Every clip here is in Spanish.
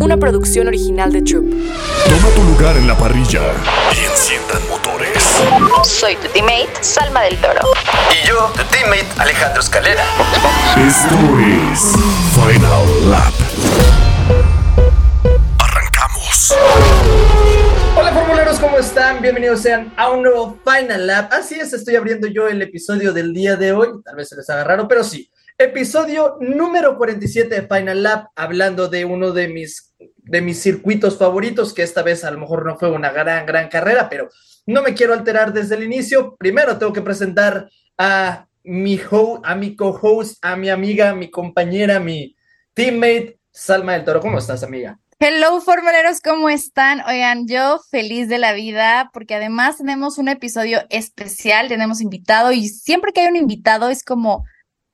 una producción original de Troop. Toma tu lugar en la parrilla y enciendan motores. Soy tu teammate, Salma del Toro. Y yo, tu teammate, Alejandro Escalera. Esto es Final Lap. Arrancamos. Hola formuleros, ¿cómo están? Bienvenidos sean a un nuevo Final Lap. Así es, estoy abriendo yo el episodio del día de hoy. Tal vez se les haga raro, pero sí. Episodio número 47 de Final Lap, hablando de uno de mis, de mis circuitos favoritos, que esta vez a lo mejor no fue una gran, gran carrera, pero no me quiero alterar desde el inicio. Primero tengo que presentar a mi, a mi co-host, a mi amiga, mi compañera, mi teammate, Salma del Toro. ¿Cómo estás, amiga? Hello, formuleros, ¿cómo están? Oigan, yo feliz de la vida porque además tenemos un episodio especial, tenemos invitado y siempre que hay un invitado es como,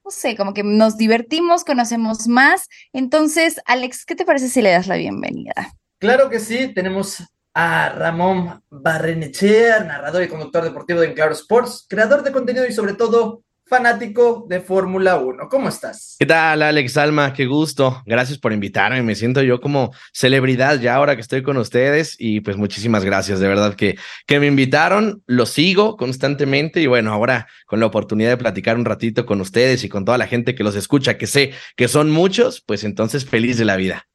no sé, como que nos divertimos, conocemos más. Entonces, Alex, ¿qué te parece si le das la bienvenida? Claro que sí, tenemos a Ramón Barrenechea, narrador y conductor deportivo de Claro Sports, creador de contenido y sobre todo fanático de Fórmula 1. ¿Cómo estás? ¿Qué tal, Alex Alma? Qué gusto. Gracias por invitarme. Me siento yo como celebridad ya ahora que estoy con ustedes y pues muchísimas gracias. De verdad que, que me invitaron, lo sigo constantemente y bueno, ahora con la oportunidad de platicar un ratito con ustedes y con toda la gente que los escucha, que sé que son muchos, pues entonces feliz de la vida.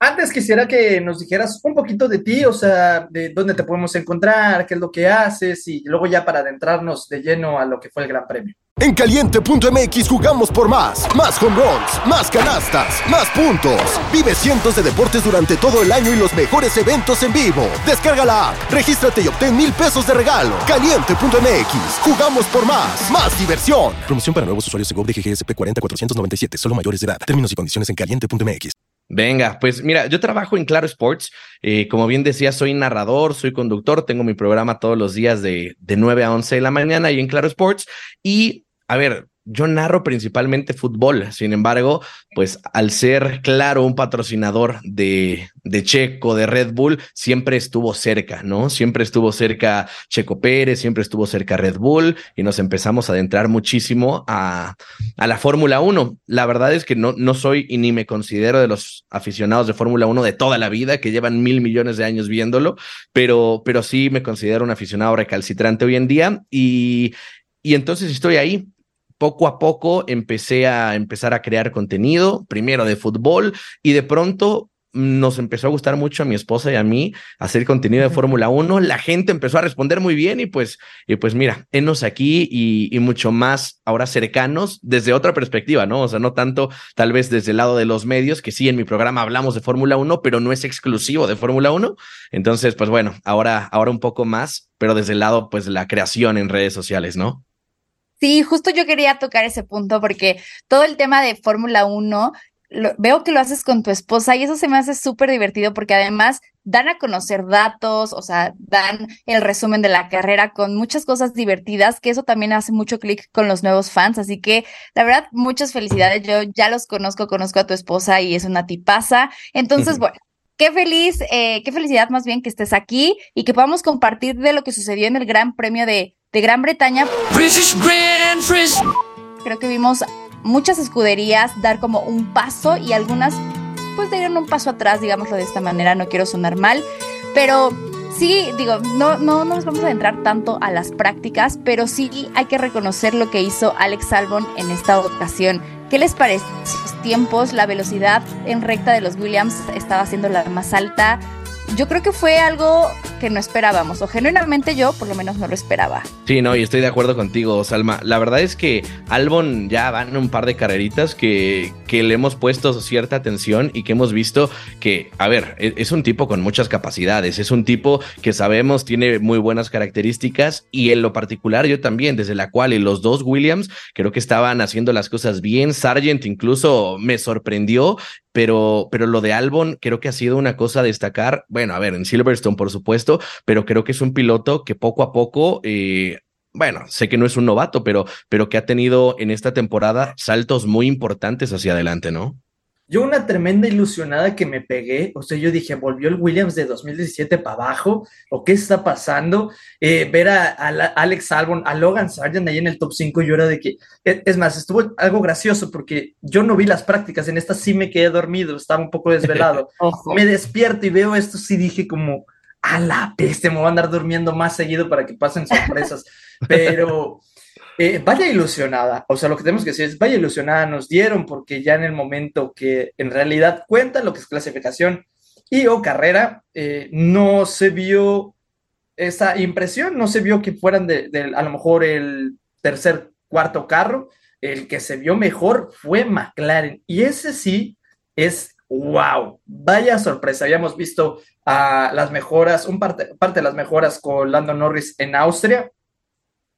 Antes quisiera que nos dijeras un poquito de ti, o sea, de dónde te podemos encontrar, qué es lo que haces y luego ya para adentrarnos de lleno a lo que fue el Gran Premio. En caliente.mx jugamos por más. Más home runs, más canastas, más puntos. Vive cientos de deportes durante todo el año y los mejores eventos en vivo. Descarga la app, regístrate y obtén mil pesos de regalo. Caliente.mx, jugamos por más. Más diversión. Promoción para nuevos usuarios de GOV de GGSP 40497, solo mayores de edad. Términos y condiciones en caliente.mx. Venga, pues mira, yo trabajo en Claro Sports. Eh, como bien decía, soy narrador, soy conductor, tengo mi programa todos los días de, de 9 a 11 de la mañana y en Claro Sports. Y, a ver, yo narro principalmente fútbol, sin embargo, pues al ser claro un patrocinador de, de Checo, de Red Bull, siempre estuvo cerca, ¿no? Siempre estuvo cerca Checo Pérez, siempre estuvo cerca Red Bull y nos empezamos a adentrar muchísimo a, a la Fórmula 1. La verdad es que no, no soy y ni me considero de los aficionados de Fórmula 1 de toda la vida, que llevan mil millones de años viéndolo, pero, pero sí me considero un aficionado recalcitrante hoy en día y, y entonces estoy ahí poco a poco empecé a empezar a crear contenido, primero de fútbol, y de pronto nos empezó a gustar mucho a mi esposa y a mí hacer contenido de Fórmula 1. La gente empezó a responder muy bien y pues, y pues mira, enos aquí y, y, mucho más ahora cercanos desde otra perspectiva, ¿no? O sea, no tanto tal vez desde el lado de los medios, que sí, en mi programa hablamos de Fórmula 1, pero no es exclusivo de Fórmula 1. Entonces, pues bueno, ahora, ahora un poco más, pero desde el lado pues de la creación en redes sociales, ¿no? Sí, justo yo quería tocar ese punto porque todo el tema de Fórmula 1, lo, veo que lo haces con tu esposa y eso se me hace súper divertido porque además dan a conocer datos, o sea, dan el resumen de la carrera con muchas cosas divertidas, que eso también hace mucho clic con los nuevos fans. Así que, la verdad, muchas felicidades. Yo ya los conozco, conozco a tu esposa y es una tipaza. Entonces, bueno. Qué feliz, eh, qué felicidad más bien que estés aquí y que podamos compartir de lo que sucedió en el Gran Premio de, de Gran Bretaña. Creo que vimos muchas escuderías dar como un paso y algunas pues dieron un paso atrás, digámoslo de esta manera, no quiero sonar mal, pero sí, digo, no, no, no nos vamos a entrar tanto a las prácticas, pero sí hay que reconocer lo que hizo Alex Albon en esta ocasión. ¿Qué les parece? Tiempos, la velocidad en recta de los Williams estaba siendo la más alta. Yo creo que fue algo que no esperábamos, o genuinamente yo por lo menos no lo esperaba. Sí, no, y estoy de acuerdo contigo, Salma. La verdad es que Albon ya van un par de carreritas que, que le hemos puesto cierta atención y que hemos visto que, a ver, es, es un tipo con muchas capacidades, es un tipo que sabemos tiene muy buenas características y en lo particular yo también, desde la cual y los dos Williams creo que estaban haciendo las cosas bien. Sargent incluso me sorprendió pero, pero lo de Albon creo que ha sido una cosa a destacar. Bueno, a ver, en Silverstone, por supuesto, pero creo que es un piloto que poco a poco. Eh, bueno, sé que no es un novato, pero, pero que ha tenido en esta temporada saltos muy importantes hacia adelante, ¿no? Yo una tremenda ilusionada que me pegué, o sea, yo dije, volvió el Williams de 2017 para abajo, o qué está pasando, eh, ver a, Alex Albon, a Logan Sargent ahí en el top 5, yo era de que, e, es más, estuvo algo gracioso porque yo no vi las prácticas, en esta sí me quedé dormido, estaba un poco desvelado, me despierto y veo esto, sí dije como, a la peste, me voy a andar durmiendo más seguido para que pasen sorpresas, pero... Eh, vaya ilusionada, o sea, lo que tenemos que decir es, vaya ilusionada nos dieron, porque ya en el momento que en realidad cuenta lo que es clasificación y o carrera, eh, no se vio esa impresión, no se vio que fueran de, a lo mejor el tercer, cuarto carro, el que se vio mejor fue McLaren, y ese sí es wow, vaya sorpresa, habíamos visto a las mejoras, un parte, parte de las mejoras con Lando Norris en Austria,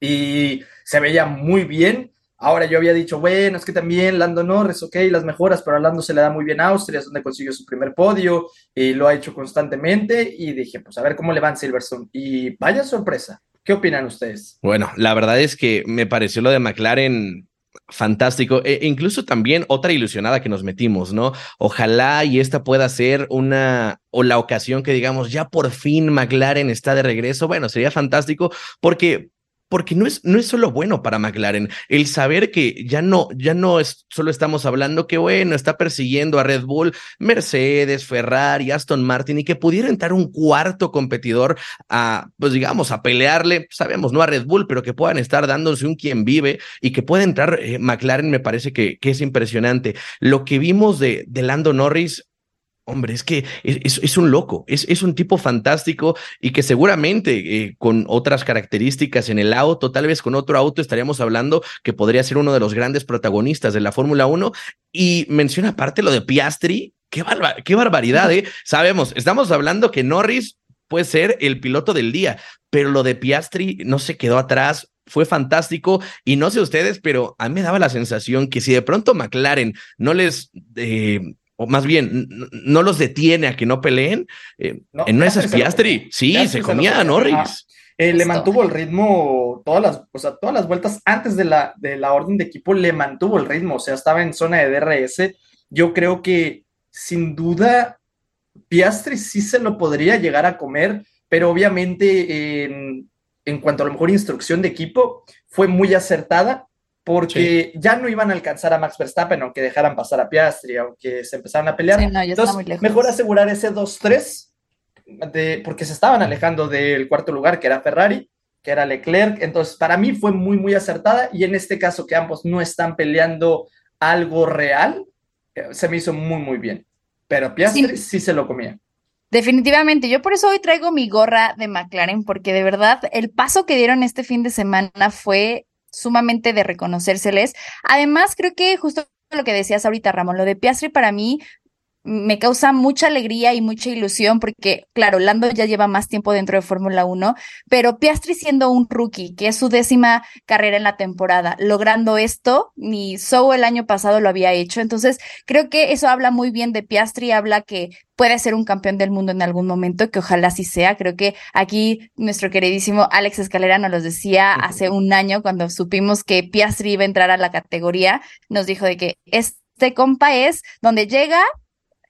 y se veía muy bien. Ahora yo había dicho, bueno, es que también Lando Norris, ok, las mejoras, pero a Lando se le da muy bien a Austria, es donde consiguió su primer podio y lo ha hecho constantemente. Y dije, pues a ver cómo le va en Silverstone. Y vaya sorpresa. ¿Qué opinan ustedes? Bueno, la verdad es que me pareció lo de McLaren fantástico. E incluso también otra ilusionada que nos metimos, ¿no? Ojalá y esta pueda ser una o la ocasión que digamos, ya por fin McLaren está de regreso. Bueno, sería fantástico porque porque no es, no es solo bueno para McLaren el saber que ya no, ya no es, solo estamos hablando que bueno, está persiguiendo a Red Bull, Mercedes, Ferrari, Aston Martin y que pudiera entrar un cuarto competidor a, pues digamos, a pelearle, sabemos, no a Red Bull, pero que puedan estar dándose un quien vive y que pueda entrar eh, McLaren me parece que, que es impresionante. Lo que vimos de, de Lando Norris Hombre, es que es, un loco, es, es, un tipo fantástico y que seguramente eh, con otras características en el auto, tal vez con otro auto estaríamos hablando que podría ser uno de los grandes protagonistas de la Fórmula 1. Y menciona aparte lo de Piastri, qué, qué barbaridad, ¿eh? Sabemos, estamos hablando que Norris puede ser el piloto del día, pero lo de Piastri no se quedó atrás, fue fantástico y no sé ustedes, pero a mí me daba la sensación que si de pronto McLaren no les eh, o más bien, no los detiene a que no peleen. Eh, no, en esas Piastri, sí, se comía a Norris. Eh, le mantuvo el ritmo todas las, o sea, todas las vueltas antes de la, de la orden de equipo, le mantuvo el ritmo, o sea, estaba en zona de DRS. Yo creo que sin duda Piastri sí se lo podría llegar a comer, pero obviamente en, en cuanto a lo mejor instrucción de equipo, fue muy acertada porque ya no iban a alcanzar a Max Verstappen, aunque dejaran pasar a Piastri, aunque se empezaran a pelear. Entonces, mejor asegurar ese 2-3, porque se estaban alejando del cuarto lugar, que era Ferrari, que era Leclerc. Entonces, para mí fue muy, muy acertada. Y en este caso, que ambos no están peleando algo real, eh, se me hizo muy, muy bien. Pero Piastri sí se lo comía. Definitivamente, yo por eso hoy traigo mi gorra de McLaren, porque de verdad el paso que dieron este fin de semana fue sumamente de reconocérseles. Además, creo que justo lo que decías ahorita, Ramón, lo de Piastri para mí me causa mucha alegría y mucha ilusión porque, claro, Lando ya lleva más tiempo dentro de Fórmula 1, pero Piastri siendo un rookie, que es su décima carrera en la temporada, logrando esto, ni Sou el año pasado lo había hecho. Entonces, creo que eso habla muy bien de Piastri, habla que puede ser un campeón del mundo en algún momento, que ojalá sí sea. Creo que aquí nuestro queridísimo Alex Escalera nos lo decía hace un año cuando supimos que Piastri iba a entrar a la categoría, nos dijo de que este compa es donde llega,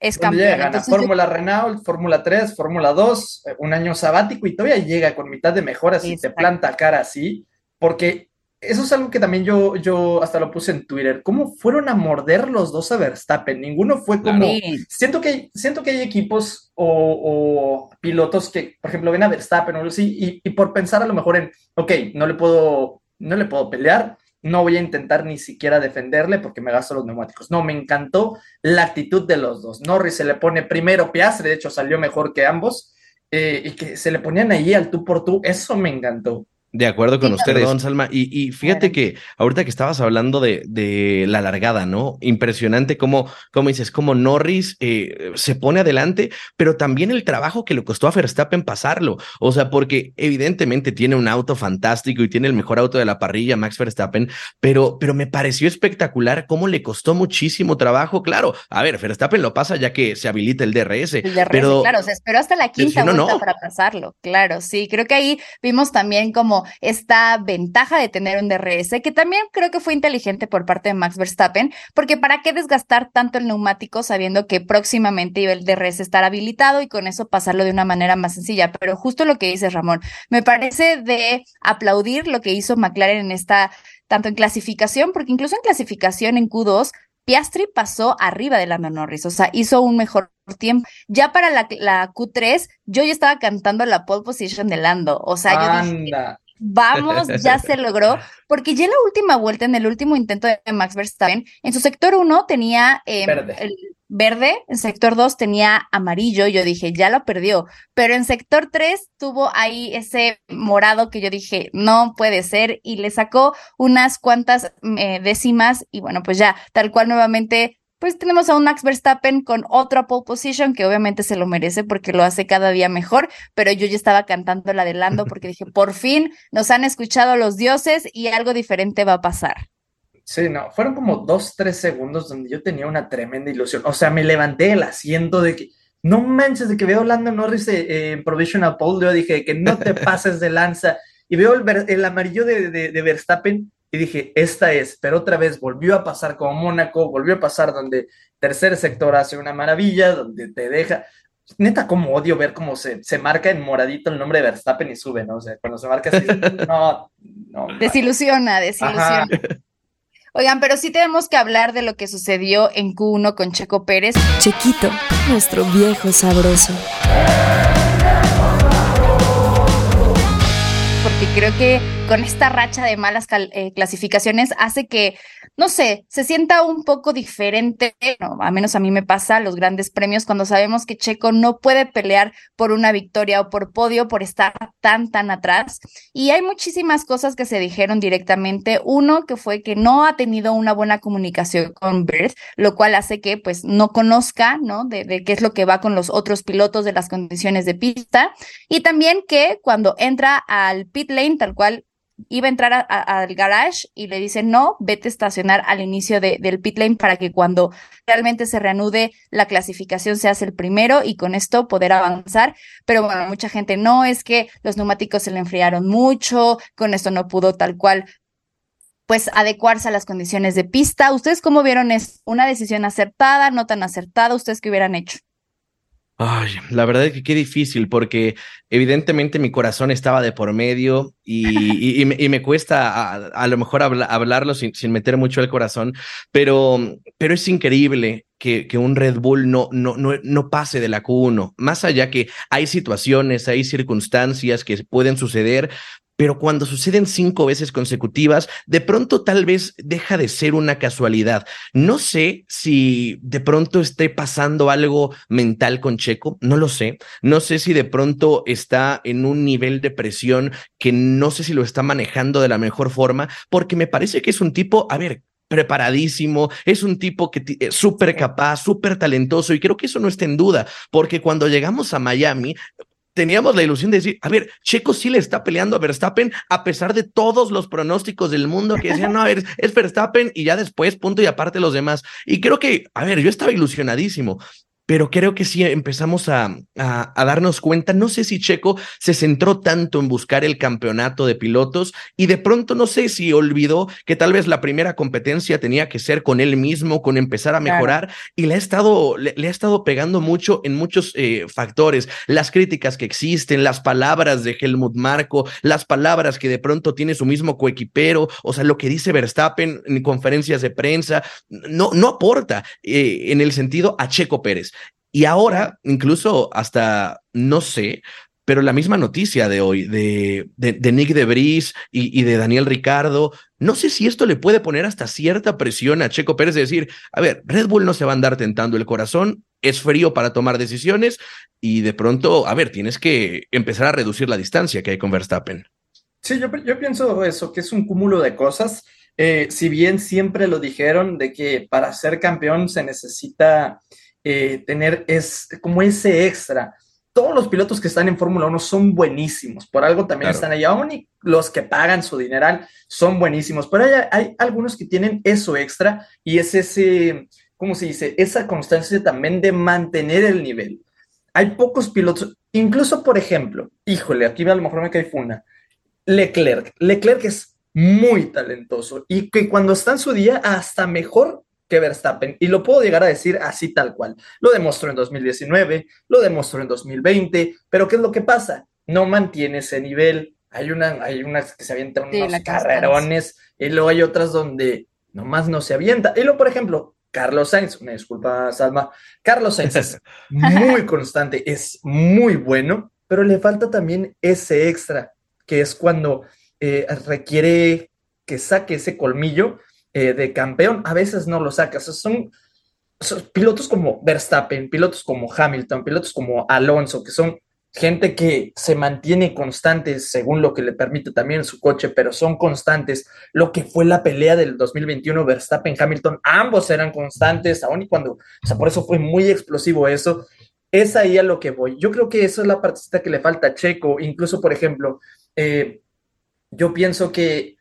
es campeón. Llega, Fórmula Renault, Fórmula 3, Fórmula 2, eh, un año sabático y todavía llega con mitad de mejoras y te planta cara así, porque eso es algo que también yo, yo hasta lo puse en Twitter. ¿Cómo fueron a morder los dos a Verstappen? Ninguno fue como. Siento, que, siento que hay equipos o, pilotos que, por ejemplo, ven a Verstappen o así, y, y, por pensar a lo mejor en, ok, no le puedo, no le puedo pelear, no voy a intentar ni siquiera defenderle porque me gasto los neumáticos. No, me encantó la actitud de los dos. Norris se le pone primero Piastri, de hecho salió mejor que ambos, eh, y que se le ponían ahí al tú por tú, eso me encantó. De acuerdo con ustedes, don Salma. Y, fíjate que ahorita que estabas hablando de, de la largada, ¿no? Impresionante cómo, cómo dices, cómo Norris eh, se pone adelante, pero también el trabajo que le costó a Verstappen pasarlo. O sea, porque evidentemente tiene un auto fantástico y tiene el mejor auto de la parrilla, Max Verstappen, pero, pero me pareció espectacular cómo le costó muchísimo trabajo. Claro, a ver, Verstappen lo pasa ya que se habilita el DRS. El DRS, pero, claro, se esperó hasta la quinta vuelta para pasarlo. Claro, sí, creo que ahí vimos también como esta ventaja de tener un DRS, que también creo que fue inteligente por parte de Max Verstappen, porque ¿para qué desgastar tanto el neumático sabiendo que próximamente iba el DRS estar habilitado y con eso pasarlo de una manera más sencilla? Pero justo lo que dice Ramón, me parece de aplaudir lo que hizo McLaren en esta, tanto en clasificación, porque incluso en clasificación en Q2, Piastri pasó arriba de Lando Norris, o sea, hizo un mejor tiempo. Ya para la, la Q3, yo ya estaba cantando la pole position de Lando, o sea, yo dije, vamos, ya se logró, porque ya en la última vuelta, en el último intento de Max Verstappen, en su sector 1 tenía eh, el verde, en sector 2 tenía amarillo, yo dije, ya lo perdió, pero en sector 3 tuvo ahí ese morado que yo dije, no puede ser, y le sacó unas cuantas eh, décimas, y bueno, pues ya, tal cual nuevamente pues tenemos a un Max Verstappen con otra pole position que obviamente se lo merece porque lo hace cada día mejor, pero yo ya estaba cantando la de Lando porque dije, por fin nos han escuchado los dioses y algo diferente va a pasar. Sí, no, fueron como dos, tres segundos donde yo tenía una tremenda ilusión. O sea, me levanté el asiento de que, no manches, de que veo a Lando Norris eh, en Provisional Pole, yo dije que no te pases de lanza. Y veo el, amarillo de, de Verstappen y dije, esta es, pero otra vez volvió a pasar como Mónaco, volvió a pasar donde tercer sector hace una maravilla, donde te deja. Neta, como odio ver cómo se, se marca en moradito el nombre de Verstappen y sube, ¿no? O sea, cuando se marca así, no, no. Desilusiona, desilusiona. Oigan, pero sí tenemos que hablar de lo que sucedió en Q1 con Checo Pérez. Chequito, nuestro viejo sabroso. Porque creo que con esta racha de malas eh, clasificaciones hace que, no sé, se sienta un poco diferente, no, a menos a mí me pasa los grandes premios cuando sabemos que Checo no puede pelear por una victoria o por podio por estar tan, tan atrás. Y hay muchísimas cosas que se dijeron directamente. Uno que fue que no ha tenido una buena comunicación con Bird, lo cual hace que pues no conozca, ¿no? De, de qué es lo que va con los otros pilotos de las condiciones de pista. Y también que cuando entra al pit lane, tal cual iba a entrar al garage y le dice, no, vete a estacionar al inicio del pit lane para que cuando realmente se reanude la clasificación seas el primero y con esto poder avanzar. Pero bueno, mucha gente no, es que los neumáticos se le enfriaron mucho, con esto no pudo tal cual pues adecuarse a las condiciones de pista. ¿Ustedes cómo vieron? ¿Es una decisión acertada, no tan acertada? ¿Ustedes qué hubieran hecho? Ay, la verdad es que qué difícil, porque evidentemente mi corazón estaba de por medio y, y, me, cuesta a, lo mejor hablarlo sin, sin, meter mucho el corazón, pero, pero es increíble que, que un Red Bull no, no, no, no pase de la Q1, más allá que hay situaciones, hay circunstancias que pueden suceder, pero cuando suceden cinco veces consecutivas, de pronto tal vez deja de ser una casualidad. No sé si de pronto esté pasando algo mental con Checo, no lo sé. No sé si de pronto está en un nivel de presión que no sé si lo está manejando de la mejor forma, porque me parece que es un tipo, a ver, preparadísimo, es un tipo que es eh, súper capaz, súper talentoso y creo que eso no está en duda, porque cuando llegamos a Miami, teníamos la ilusión de decir, a ver, Checo sí le está peleando a Verstappen a pesar de todos los pronósticos del mundo que decían, no, a ver, es Verstappen y ya después, punto y aparte los demás. Y creo que, a ver, yo estaba ilusionadísimo pero creo que sí empezamos a, a, darnos cuenta, no sé si Checo se centró tanto en buscar el campeonato de pilotos y de pronto no sé si olvidó que tal vez la primera competencia tenía que ser con él mismo, con empezar a mejorar y le ha estado, le, ha estado pegando mucho en muchos eh, factores, las críticas que existen, las palabras de Helmut Marco, las palabras que de pronto tiene su mismo coequipero, o sea, lo que dice Verstappen en conferencias de prensa, no, no aporta eh, en el sentido a Checo Pérez. Y ahora, incluso hasta, no sé, pero la misma noticia de hoy de, de, Nick de Bris y, y, de Daniel Ricardo, no sé si esto le puede poner hasta cierta presión a Checo Pérez de decir, a ver, Red Bull no se va a andar tentando el corazón, es frío para tomar decisiones y de pronto, a ver, tienes que empezar a reducir la distancia que hay con Verstappen. Sí, yo, yo pienso eso, que es un cúmulo de cosas. Eh, si bien siempre lo dijeron de que para ser campeón se necesita eh, tener es como ese extra. Todos los pilotos que están en Fórmula 1 son buenísimos, por algo también están ahí, aún y los que pagan su dineral son buenísimos, pero hay, hay algunos que tienen eso extra y es ese, ¿cómo se dice? Esa constancia también de mantener el nivel. Hay pocos pilotos, incluso por ejemplo, híjole, aquí a lo mejor me cae funa, Leclerc. Leclerc es muy talentoso y que cuando está en su día hasta mejor que Verstappen. Y lo puedo llegar a decir así tal cual. Lo demostró en 2019, lo demostró en 2020, pero ¿qué es lo que pasa? No mantiene ese nivel. Hay, una, hay unas que se avientan unos carrerones y luego hay otras donde nomás no se avienta. Y luego, por ejemplo, Carlos Sainz, me disculpa, Salma, Carlos Sainz es muy constante, es muy bueno, pero le falta también ese extra, que es cuando eh, requiere que saque ese colmillo eh, de campeón, a veces no lo saca. son, son, pilotos como Verstappen, pilotos como Hamilton, pilotos como Alonso, que son gente que se mantiene constante según lo que le permite también su coche, pero son constantes. Lo que fue la pelea del 2021, Verstappen, Hamilton, ambos eran constantes, aún y cuando, o sea, por eso fue muy explosivo eso. Es ahí a lo que voy. Yo creo que eso es la partecita que le falta a Checo. Incluso, por ejemplo, eh, yo pienso que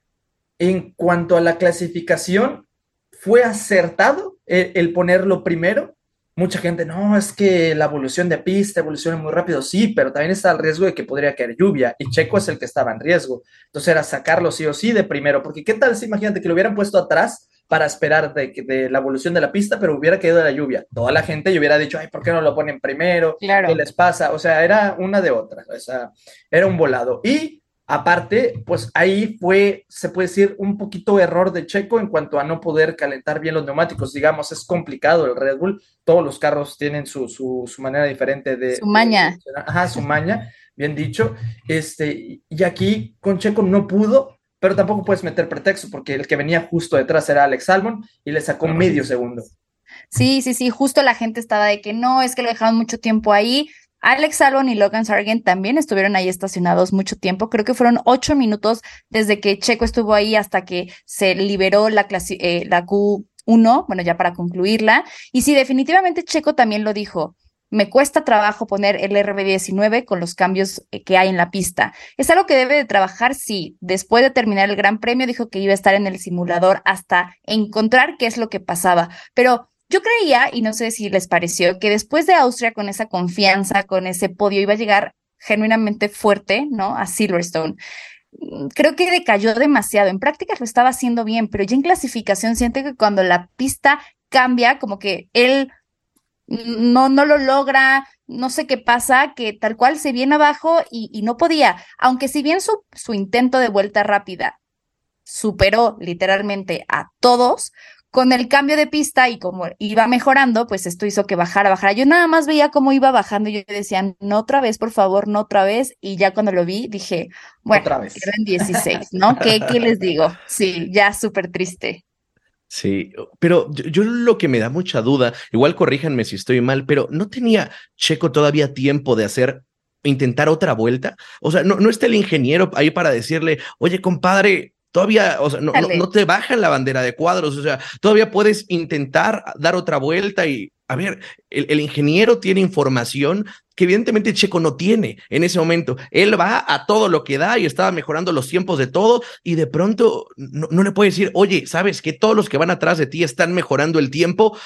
en cuanto a la clasificación, fue acertado el, ponerlo primero. Mucha gente, no, es que la evolución de pista evoluciona muy rápido, sí, pero también está el riesgo de que podría caer lluvia y Checo es el que estaba en riesgo. Entonces era sacarlo sí o sí de primero, porque qué tal si imagínate que lo hubieran puesto atrás para esperar de, de, la evolución de la pista, pero hubiera caído la lluvia. Toda la gente hubiera dicho, ay, ¿por qué no lo ponen primero? Claro. ¿Qué les pasa? O sea, era una de otra, o sea, era un volado. Y Aparte, pues ahí fue, se puede decir, un poquito error de Checo en cuanto a no poder calentar bien los neumáticos. Digamos, es complicado el Red Bull. Todos los carros tienen su, su, manera diferente de... Su maña. ajá, su maña, bien dicho. Este, y aquí con Checo no pudo, pero tampoco puedes meter pretexto porque el que venía justo detrás era Alex Albon y le sacó medio segundo. Sí, sí, sí, justo la gente estaba de que no, es que lo dejaron mucho tiempo ahí. Alex Albon y Logan Sargent también estuvieron ahí estacionados mucho tiempo. Creo que fueron ocho minutos desde que Checo estuvo ahí hasta que se liberó la, eh, la Q1, bueno, ya para concluirla. Y sí, definitivamente Checo también lo dijo. Me cuesta trabajo poner el RB19 con los cambios eh, que hay en la pista. Es algo que debe de trabajar, sí. Después de terminar el Gran Premio, dijo que iba a estar en el simulador hasta encontrar qué es lo que pasaba. Pero yo creía, y no sé si les pareció, que después de Austria, con esa confianza, con ese podio, iba a llegar genuinamente fuerte, ¿no? A Silverstone. Mm, creo que decayó demasiado. En prácticas lo estaba haciendo bien, pero ya en clasificación siente que cuando la pista cambia, como que él no, no lo logra, no sé qué pasa, que tal cual se viene abajo y, y no podía. Aunque si bien su, su intento de vuelta rápida superó literalmente a todos, con el cambio de pista y como iba mejorando, pues esto hizo que bajara, bajara. Yo nada más veía cómo iba bajando y yo decía, no otra vez, por favor, no otra vez. Y ya cuando lo vi, dije, bueno, otra vez. en 16, ¿no? ¿Qué, ¿Qué les digo? Sí, ya súper triste. Sí, pero yo, lo que me da mucha duda, igual corríjanme si estoy mal, pero ¿no tenía Checo todavía tiempo de hacer, intentar otra vuelta? O sea, no, no está el ingeniero ahí para decirle, oye, compadre, Todavía, o sea, no, no, te bajan la bandera de cuadros, o sea, todavía puedes intentar dar otra vuelta y, a ver, el, ingeniero tiene información que evidentemente Checo no tiene en ese momento. Él va a todo lo que da y estaba mejorando los tiempos de todo y de pronto no, no le puede decir, oye, sabes que todos los que van atrás de ti están mejorando el tiempo.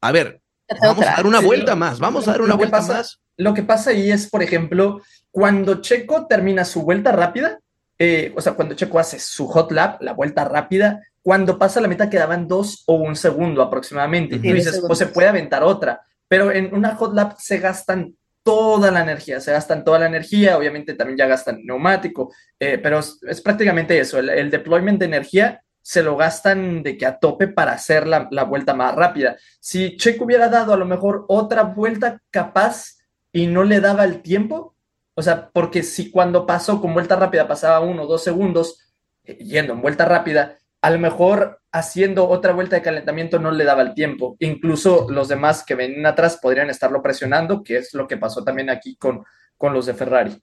A ver, vamos a dar una vuelta más, vamos a dar una vuelta más. Lo que pasa ahí es, por ejemplo, cuando Checo termina su vuelta rápida, eh, o sea, cuando Checo hace su hot lap, la vuelta rápida, cuando pasa la meta quedaban dos o un segundo aproximadamente. Y dices, pues se puede aventar otra, pero en una hot lap se gastan toda la energía, se gastan toda la energía, obviamente también ya gastan neumático, eh, pero es, prácticamente eso, el, deployment de energía se lo gastan de que a tope para hacer la, la, vuelta más rápida. Si Checo hubiera dado a lo mejor otra vuelta capaz y no le daba el tiempo, o sea, porque si cuando pasó con vuelta rápida pasaba uno o dos segundos, eh, yendo en vuelta rápida, a lo mejor haciendo otra vuelta de calentamiento no le daba el tiempo. Incluso los demás que venían atrás podrían estarlo presionando, que es lo que pasó también aquí con, con los de Ferrari.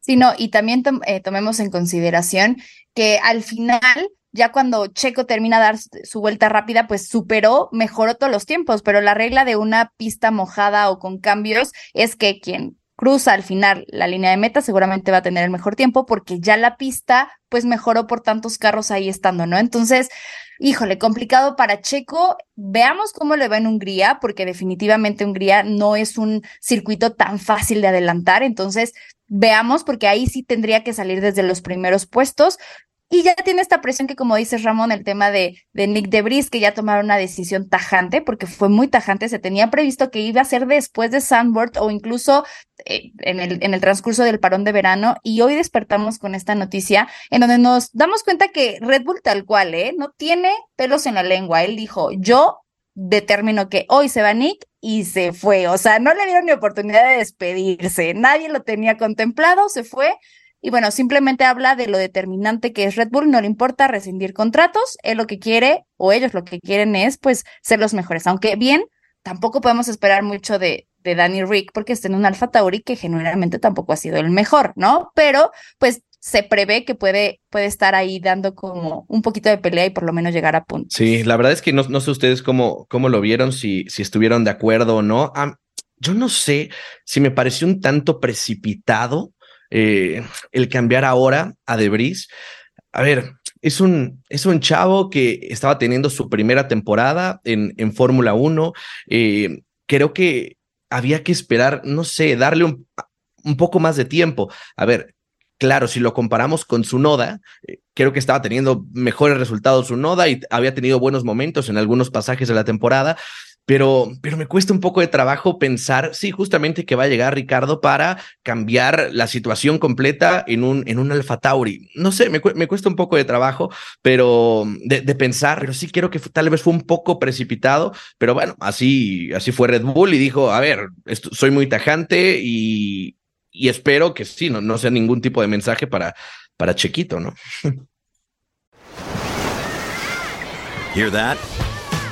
Sí, no, y también eh, tomemos en consideración que al final, ya cuando Checo termina de dar su vuelta rápida, pues superó, mejoró todos los tiempos, pero la regla de una pista mojada o con cambios es que quien cruza al final la línea de meta, seguramente va a tener el mejor tiempo porque ya la pista pues mejoró por tantos carros ahí estando, ¿no? Entonces, híjole, complicado para Checo. Veamos cómo le va en Hungría, porque definitivamente Hungría no es un circuito tan fácil de adelantar. Entonces, veamos, porque ahí sí tendría que salir desde los primeros puestos. Y ya tiene esta presión que, como dices, Ramón, el tema de, de Nick que ya tomaron una decisión tajante, porque fue muy tajante. Se tenía previsto que iba a ser después de Sandboard o incluso eh, en, el, en el transcurso del parón de verano. Y hoy despertamos con esta noticia en donde nos damos cuenta que Red Bull, tal cual, ¿eh? no tiene pelos en la lengua. Él dijo: Yo determinó que hoy se va Nick y se fue. O sea, no le dieron ni oportunidad de despedirse. Nadie lo tenía contemplado, se fue. Y bueno, simplemente habla de lo determinante que es Red Bull, no le importa rescindir contratos, él lo que quiere o ellos lo que quieren es pues ser los mejores, aunque bien, tampoco podemos esperar mucho de, de Danny Rick porque está en un Alfa Tauri que generalmente tampoco ha sido el mejor, ¿no? Pero pues se prevé que puede, puede estar ahí dando como un poquito de pelea y por lo menos llegar a puntos. Sí, la verdad es que no, no sé ustedes cómo, cómo lo vieron, si, si estuvieron de acuerdo o no. Yo no sé si me pareció un tanto precipitado eh, el cambiar ahora a Debris. A ver, es un, es un chavo que estaba teniendo su primera temporada en, en Fórmula 1. Eh, creo que había que esperar, no sé, darle un, un poco más de tiempo. A ver, claro, si lo comparamos con su noda, eh, creo que estaba teniendo mejores resultados su noda y había tenido buenos momentos en algunos pasajes de la temporada, pero, pero me cuesta un poco de trabajo pensar, sí, justamente que va a llegar Ricardo para cambiar la situación completa en un, en un Alfa Tauri. No sé, me, me cuesta un poco de trabajo, pero de, de, pensar, pero sí creo que tal vez fue un poco precipitado, pero bueno, así, así fue Red Bull y dijo, a ver, esto, soy muy tajante y, y espero que sí, no, no sea ningún tipo de mensaje para, para Chequito, ¿no? Hear that?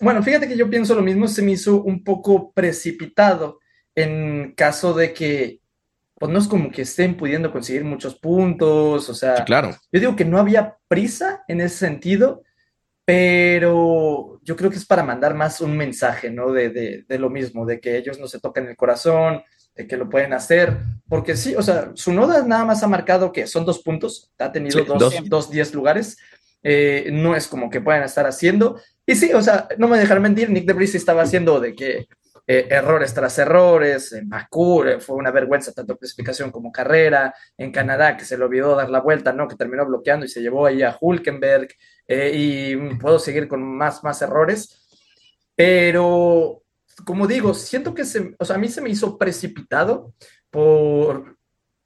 bueno, fíjate que yo pienso lo mismo, se me hizo un poco precipitado en caso de que, pues no es como que estén pudiendo conseguir muchos puntos, o sea, claro. yo digo que no había prisa en ese sentido, pero yo creo que es para mandar más un mensaje, ¿no? De, de, de lo mismo, de que ellos no se toquen el corazón, de que lo pueden hacer, porque sí, o sea, su noda nada más ha marcado que son dos puntos, ha tenido sí, dos, dos. dos diez lugares, eh, no es como que puedan estar haciendo, y sí, o sea, no me dejar mentir, Nick DeVries estaba haciendo de que eh, errores tras errores, en Bakú eh, fue una vergüenza tanto clasificación como carrera, en Canadá que se le olvidó dar la vuelta, ¿no? Que terminó bloqueando y se llevó ahí a Hulkenberg, eh, y puedo seguir con más, más errores, pero como digo, siento que se, o sea, a mí se me hizo precipitado por,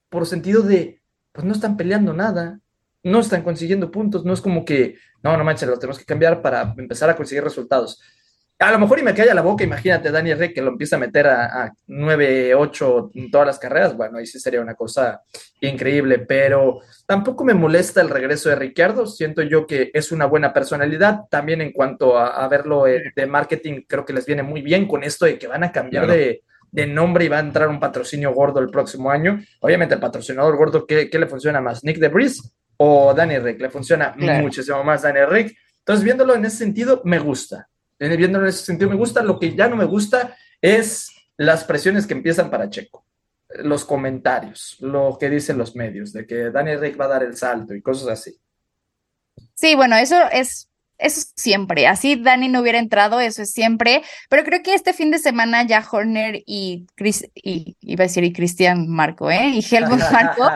por sentido de, pues no están peleando nada, no están consiguiendo puntos, no es como que, no, no manches, lo tenemos que cambiar para empezar a conseguir resultados. A lo mejor y me calla la boca, imagínate Daniel Rey que lo empieza a meter a, a 9, 8 en todas las carreras, bueno, ahí sí sería una cosa increíble, pero tampoco me molesta el regreso de Ricciardo, siento yo que es una buena personalidad, también en cuanto a, a verlo de marketing, creo que les viene muy bien con esto de que van a cambiar claro. de, de nombre y va a entrar un patrocinio gordo el próximo año. Obviamente el patrocinador gordo, ¿qué, qué le funciona más? ¿Nick DeBris o Danny Rick? Le funciona claro. muchísimo más Danny Rick. Entonces, viéndolo en ese sentido, me gusta. Viéndolo en ese sentido, me gusta. Lo que ya no me gusta es las presiones que empiezan para Checo. Los comentarios, lo que dicen los medios, de que Danny Rick va a dar el salto y cosas así. Sí, bueno, eso es eso es Así Dani no hubiera entrado, eso es siempre. Pero creo que este fin de semana ya Horner y Chris, y iba a decir y Cristian Marco, ¿eh? Y Helmut Marco,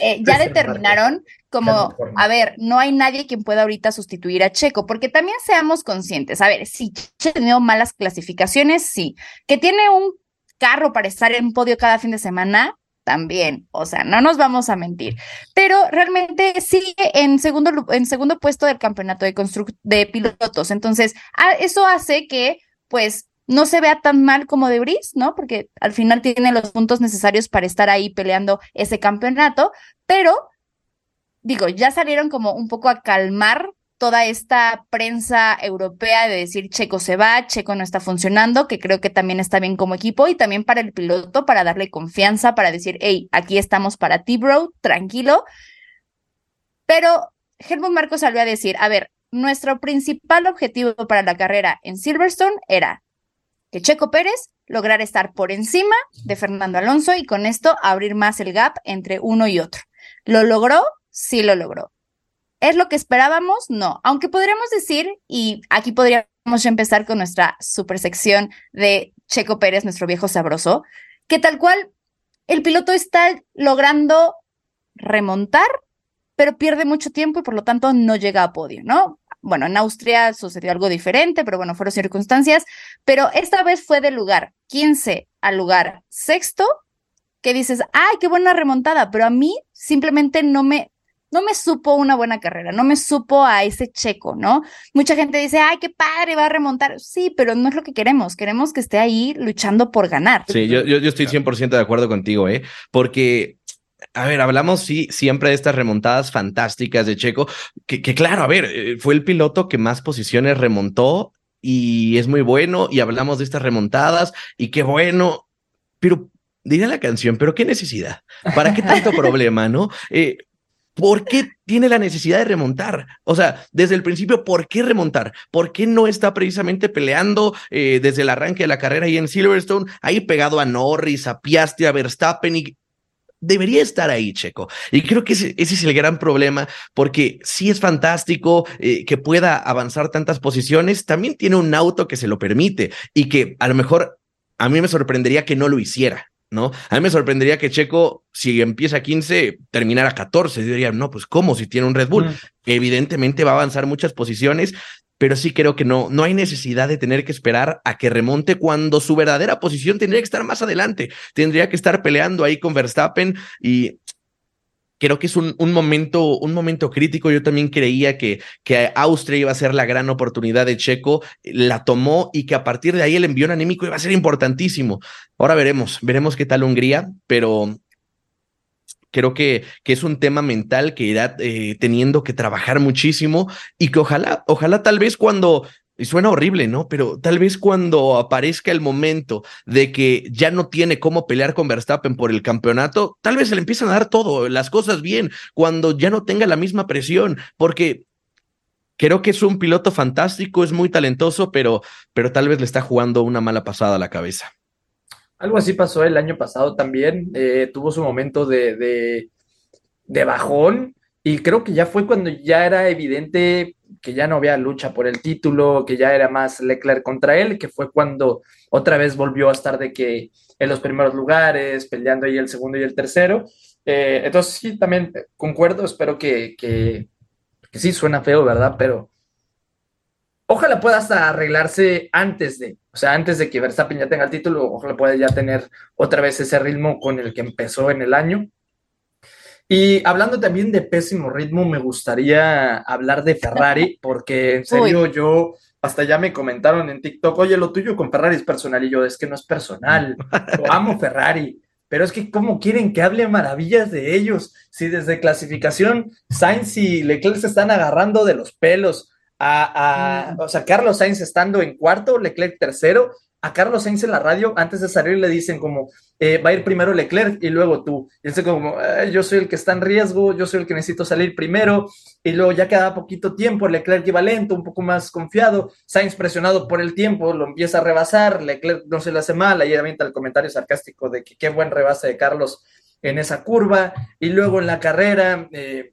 eh, ya determinaron como, a ver, no hay nadie quien pueda ahorita sustituir a Checo, porque también seamos conscientes. A ver, si Checo ha tenido malas clasificaciones, sí. Que tiene un carro para estar en podio cada fin de semana, también, o sea, no nos vamos a mentir, pero realmente sigue en segundo, en segundo puesto del campeonato de, de pilotos, entonces eso hace que pues no se vea tan mal como de Brice, ¿no? Porque al final tiene los puntos necesarios para estar ahí peleando ese campeonato, pero digo, ya salieron como un poco a calmar toda esta prensa europea de decir Checo se va, Checo no está funcionando, que creo que también está bien como equipo y también para el piloto, para darle confianza, para decir, hey, aquí estamos para ti, bro, tranquilo. Pero Helmut Marco salió a decir, a ver, nuestro principal objetivo para la carrera en Silverstone era que Checo Pérez lograra estar por encima de Fernando Alonso y con esto abrir más el gap entre uno y otro. ¿Lo logró? Sí lo logró. ¿Es lo que esperábamos? No. Aunque podríamos decir, y aquí podríamos empezar con nuestra super sección de Checo Pérez, nuestro viejo sabroso, que tal cual el piloto está logrando remontar, pero pierde mucho tiempo y por lo tanto no llega a podio, ¿no? Bueno, en Austria sucedió algo diferente, pero bueno, fueron circunstancias, pero esta vez fue del lugar 15 al lugar sexto, que dices, ay, qué buena remontada, pero a mí simplemente no me, no me supo una buena carrera, no me supo a ese checo, ¿no? Mucha gente dice, ay, qué padre, va a remontar. Sí, pero no es lo que queremos, queremos que esté ahí luchando por ganar. Sí, yo, yo, yo estoy 100% de acuerdo contigo, ¿eh? Porque a ver, hablamos sí siempre de estas remontadas fantásticas de Checo, que, que, claro, a ver, eh, fue el piloto que más posiciones remontó y es muy bueno y hablamos de estas remontadas y qué bueno, pero diré la canción, pero qué necesidad, para qué tanto problema, ¿no? Eh, ¿Por qué tiene la necesidad de remontar? O sea, desde el principio, ¿por qué remontar? ¿Por qué no está precisamente peleando eh, desde el arranque de la carrera ahí en Silverstone, ahí pegado a Norris, a Piastri, a Verstappen y debería estar ahí, Checo. Y creo que ese, es el gran problema, porque sí es fantástico eh, que pueda avanzar tantas posiciones, también tiene un auto que se lo permite y que a lo mejor a mí me sorprendería que no lo hiciera. ¿No? A mí me sorprendería que Checo, si empieza 15, terminara 14. Yo diría, no, pues ¿cómo? Si tiene un Red Bull. Mm. Evidentemente va a avanzar muchas posiciones, pero sí creo que no, no hay necesidad de tener que esperar a que remonte cuando su verdadera posición tendría que estar más adelante, tendría que estar peleando ahí con Verstappen y creo que es un, un momento, un momento crítico. Yo también creía que, que Austria iba a ser la gran oportunidad de Checo, la tomó y que a partir de ahí el envío anímico iba a ser importantísimo. Ahora veremos, veremos qué tal Hungría, pero creo que, que es un tema mental que irá eh, teniendo que trabajar muchísimo y que ojalá, ojalá tal vez cuando, y suena horrible, ¿no? Pero tal vez cuando aparezca el momento de que ya no tiene cómo pelear con Verstappen por el campeonato, tal vez se le empiezan a dar todo, las cosas bien, cuando ya no tenga la misma presión, porque creo que es un piloto fantástico, es muy talentoso, pero, pero tal vez le está jugando una mala pasada a la cabeza. Algo así pasó el año pasado también. Eh, tuvo su momento de, de, de, bajón y creo que ya fue cuando ya era evidente que ya no había lucha por el título, que ya era más Leclerc contra él, que fue cuando otra vez volvió a estar de que en los primeros lugares, peleando ahí el segundo y el tercero. Eh, entonces sí, también concuerdo, espero que, que, que sí suena feo, ¿verdad? Pero ojalá pueda hasta arreglarse antes de, o sea, antes de que Verstappen ya tenga el título, ojalá pueda ya tener otra vez ese ritmo con el que empezó en el año. Y hablando también de pésimo ritmo, me gustaría hablar de Ferrari, porque en serio Uy. yo hasta ya me comentaron en TikTok, oye, lo tuyo con Ferrari es personal, y yo, es que no es personal, yo amo Ferrari, pero es que cómo quieren que hable maravillas de ellos, si desde clasificación Sainz y Leclerc se están agarrando de los pelos, a, a, o sea, Carlos Sainz estando en cuarto, Leclerc tercero, a Carlos Sainz en la radio, antes de salir le dicen como, eh, va a ir primero Leclerc y luego tú. Y él como, eh, yo soy el que está en riesgo, yo soy el que necesito salir primero. Y luego ya queda poquito tiempo, Leclerc iba lento, un poco más confiado. Sainz presionado por el tiempo, lo empieza a rebasar, Leclerc no se le hace mal, ahí avienta el comentario sarcástico de que qué buen rebase de Carlos en esa curva. Y luego en la carrera, eh,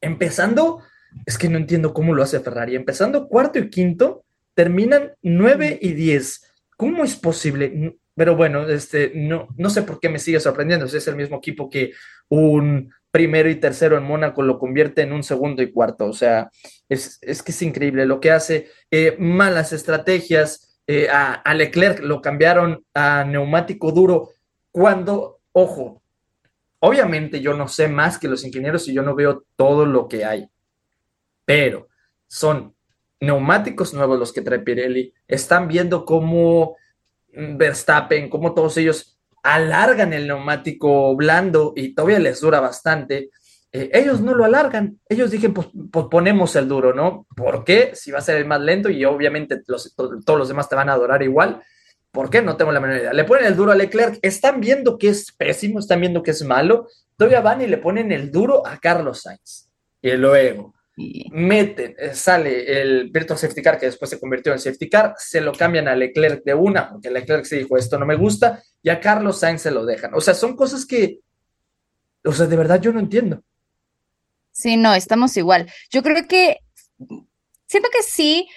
empezando es que no entiendo cómo lo hace Ferrari. Empezando cuarto y quinto, terminan nueve y diez. ¿Cómo es posible? Pero bueno, este, no, no sé por qué me sigue sorprendiendo. Es el mismo equipo que un primero y tercero en Mónaco lo convierte en un segundo y cuarto. O sea, es, es que es increíble lo que hace. Eh, malas estrategias. Eh, a Leclerc lo cambiaron a neumático duro. Cuando, ojo, obviamente yo no sé más que los ingenieros y yo no veo todo lo que hay pero son neumáticos nuevos los que trae Pirelli. Están viendo cómo Verstappen, cómo todos ellos alargan el neumático blando y todavía les dura bastante. eh, ellos no lo alargan. Ellos dijeron, pues, pues, ponemos el duro, ¿no? ¿Por qué? Si va a ser el más lento y obviamente todos los demás te van a adorar igual. ¿Por qué? No tengo la menor idea. Le ponen el duro a Leclerc. Están viendo que es pésimo, están viendo que es malo. Todavía van y le ponen el duro a Carlos Sainz. Y luego meten, eh, sale el Virtual Safety Car que después se convirtió en Safety Car, se lo cambian a Leclerc de una, porque Leclerc se dijo, esto no me gusta, y a Carlos Sainz se lo dejan. O sea, son cosas que, o sea, de verdad yo no entiendo. Sí, no, estamos igual. Yo creo que, siento que sí,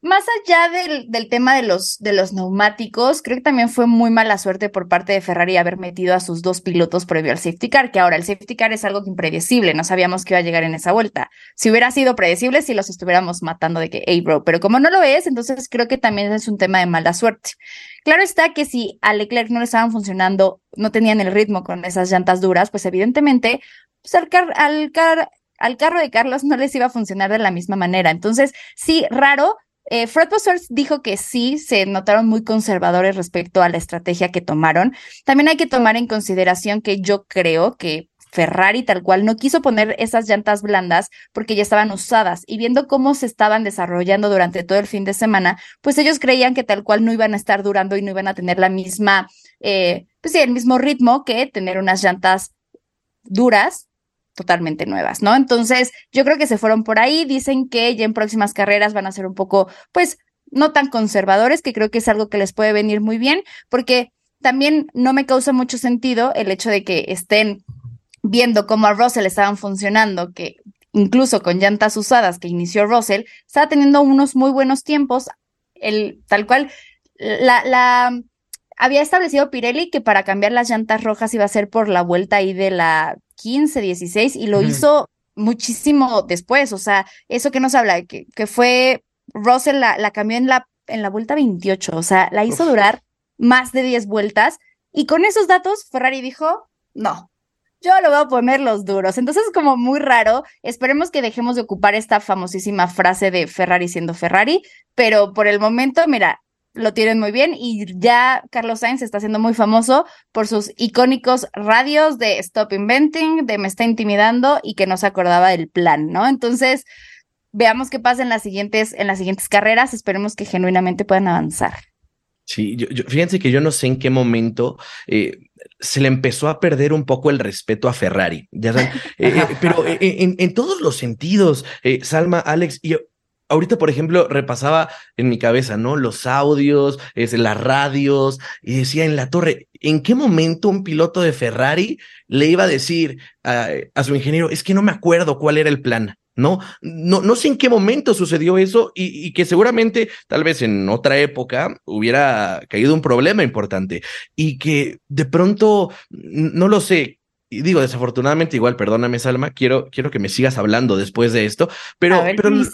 más allá del, del, tema de los, de los neumáticos, creo que también fue muy mala suerte por parte de Ferrari haber metido a sus dos pilotos previo al safety car, que ahora el safety car es algo impredecible, no sabíamos que iba a llegar en esa vuelta. Si hubiera sido predecible, si los estuviéramos matando de que, hey, bro, pero como no lo es, entonces creo que también es un tema de mala suerte. Claro está que si a Leclerc no le estaban funcionando, no tenían el ritmo con esas llantas duras, pues evidentemente pues al, al, al carro de Carlos no les iba a funcionar de la misma manera. Entonces, sí, raro, eh, Fred dijo que sí, se notaron muy conservadores respecto a la estrategia que tomaron. También hay que tomar en consideración que yo creo que Ferrari tal cual no quiso poner esas llantas blandas porque ya estaban usadas y viendo cómo se estaban desarrollando durante todo el fin de semana, pues ellos creían que tal cual no iban a estar durando y no iban a tener la misma, eh, pues sí, el mismo ritmo que tener unas llantas duras totalmente nuevas, ¿no? Entonces, yo creo que se fueron por ahí, dicen que ya en próximas carreras van a ser un poco, pues, no tan conservadores, que creo que es algo que les puede venir muy bien, porque también no me causa mucho sentido el hecho de que estén viendo cómo a Russell estaban funcionando, que incluso con llantas usadas que inició Russell, estaba teniendo unos muy buenos tiempos, el tal cual, la, la había establecido Pirelli que para cambiar las llantas rojas iba a ser por la vuelta ahí de la 15, 16 y lo hizo muchísimo después, o sea, eso que nos habla, que, que fue Russell la, la, cambió en la, en la vuelta 28, o sea, la hizo durar más de 10 vueltas y con esos datos Ferrari dijo, no, yo lo voy a poner los duros. Entonces, como muy raro, esperemos que dejemos de ocupar esta famosísima frase de Ferrari siendo Ferrari, pero por el momento, mira, lo tienen muy bien y ya Carlos Sainz está siendo muy famoso por sus icónicos radios de Stop Inventing, de Me está intimidando y que no se acordaba del plan, ¿no? Entonces, veamos qué pasa en las siguientes, en las siguientes carreras, esperemos que genuinamente puedan avanzar. Sí, yo, fíjense que yo no sé en qué momento eh, se le empezó a perder un poco el respeto a Ferrari, ya saben, eh, eh, pero en, en, todos los sentidos, Salma, Alex, y ahorita, por ejemplo, repasaba en mi cabeza, ¿no? Los audios, es, las radios, y decía en la torre, ¿en qué momento un piloto de Ferrari le iba a decir a, su ingeniero, es que no me acuerdo cuál era el plan? ¿no? No, no sé en qué momento sucedió eso y, y, que seguramente tal vez en otra época hubiera caído un problema importante y que de pronto, no lo sé, y digo, desafortunadamente, igual, perdóname, Salma, quiero, quiero que me sigas hablando después de esto, pero, pero no,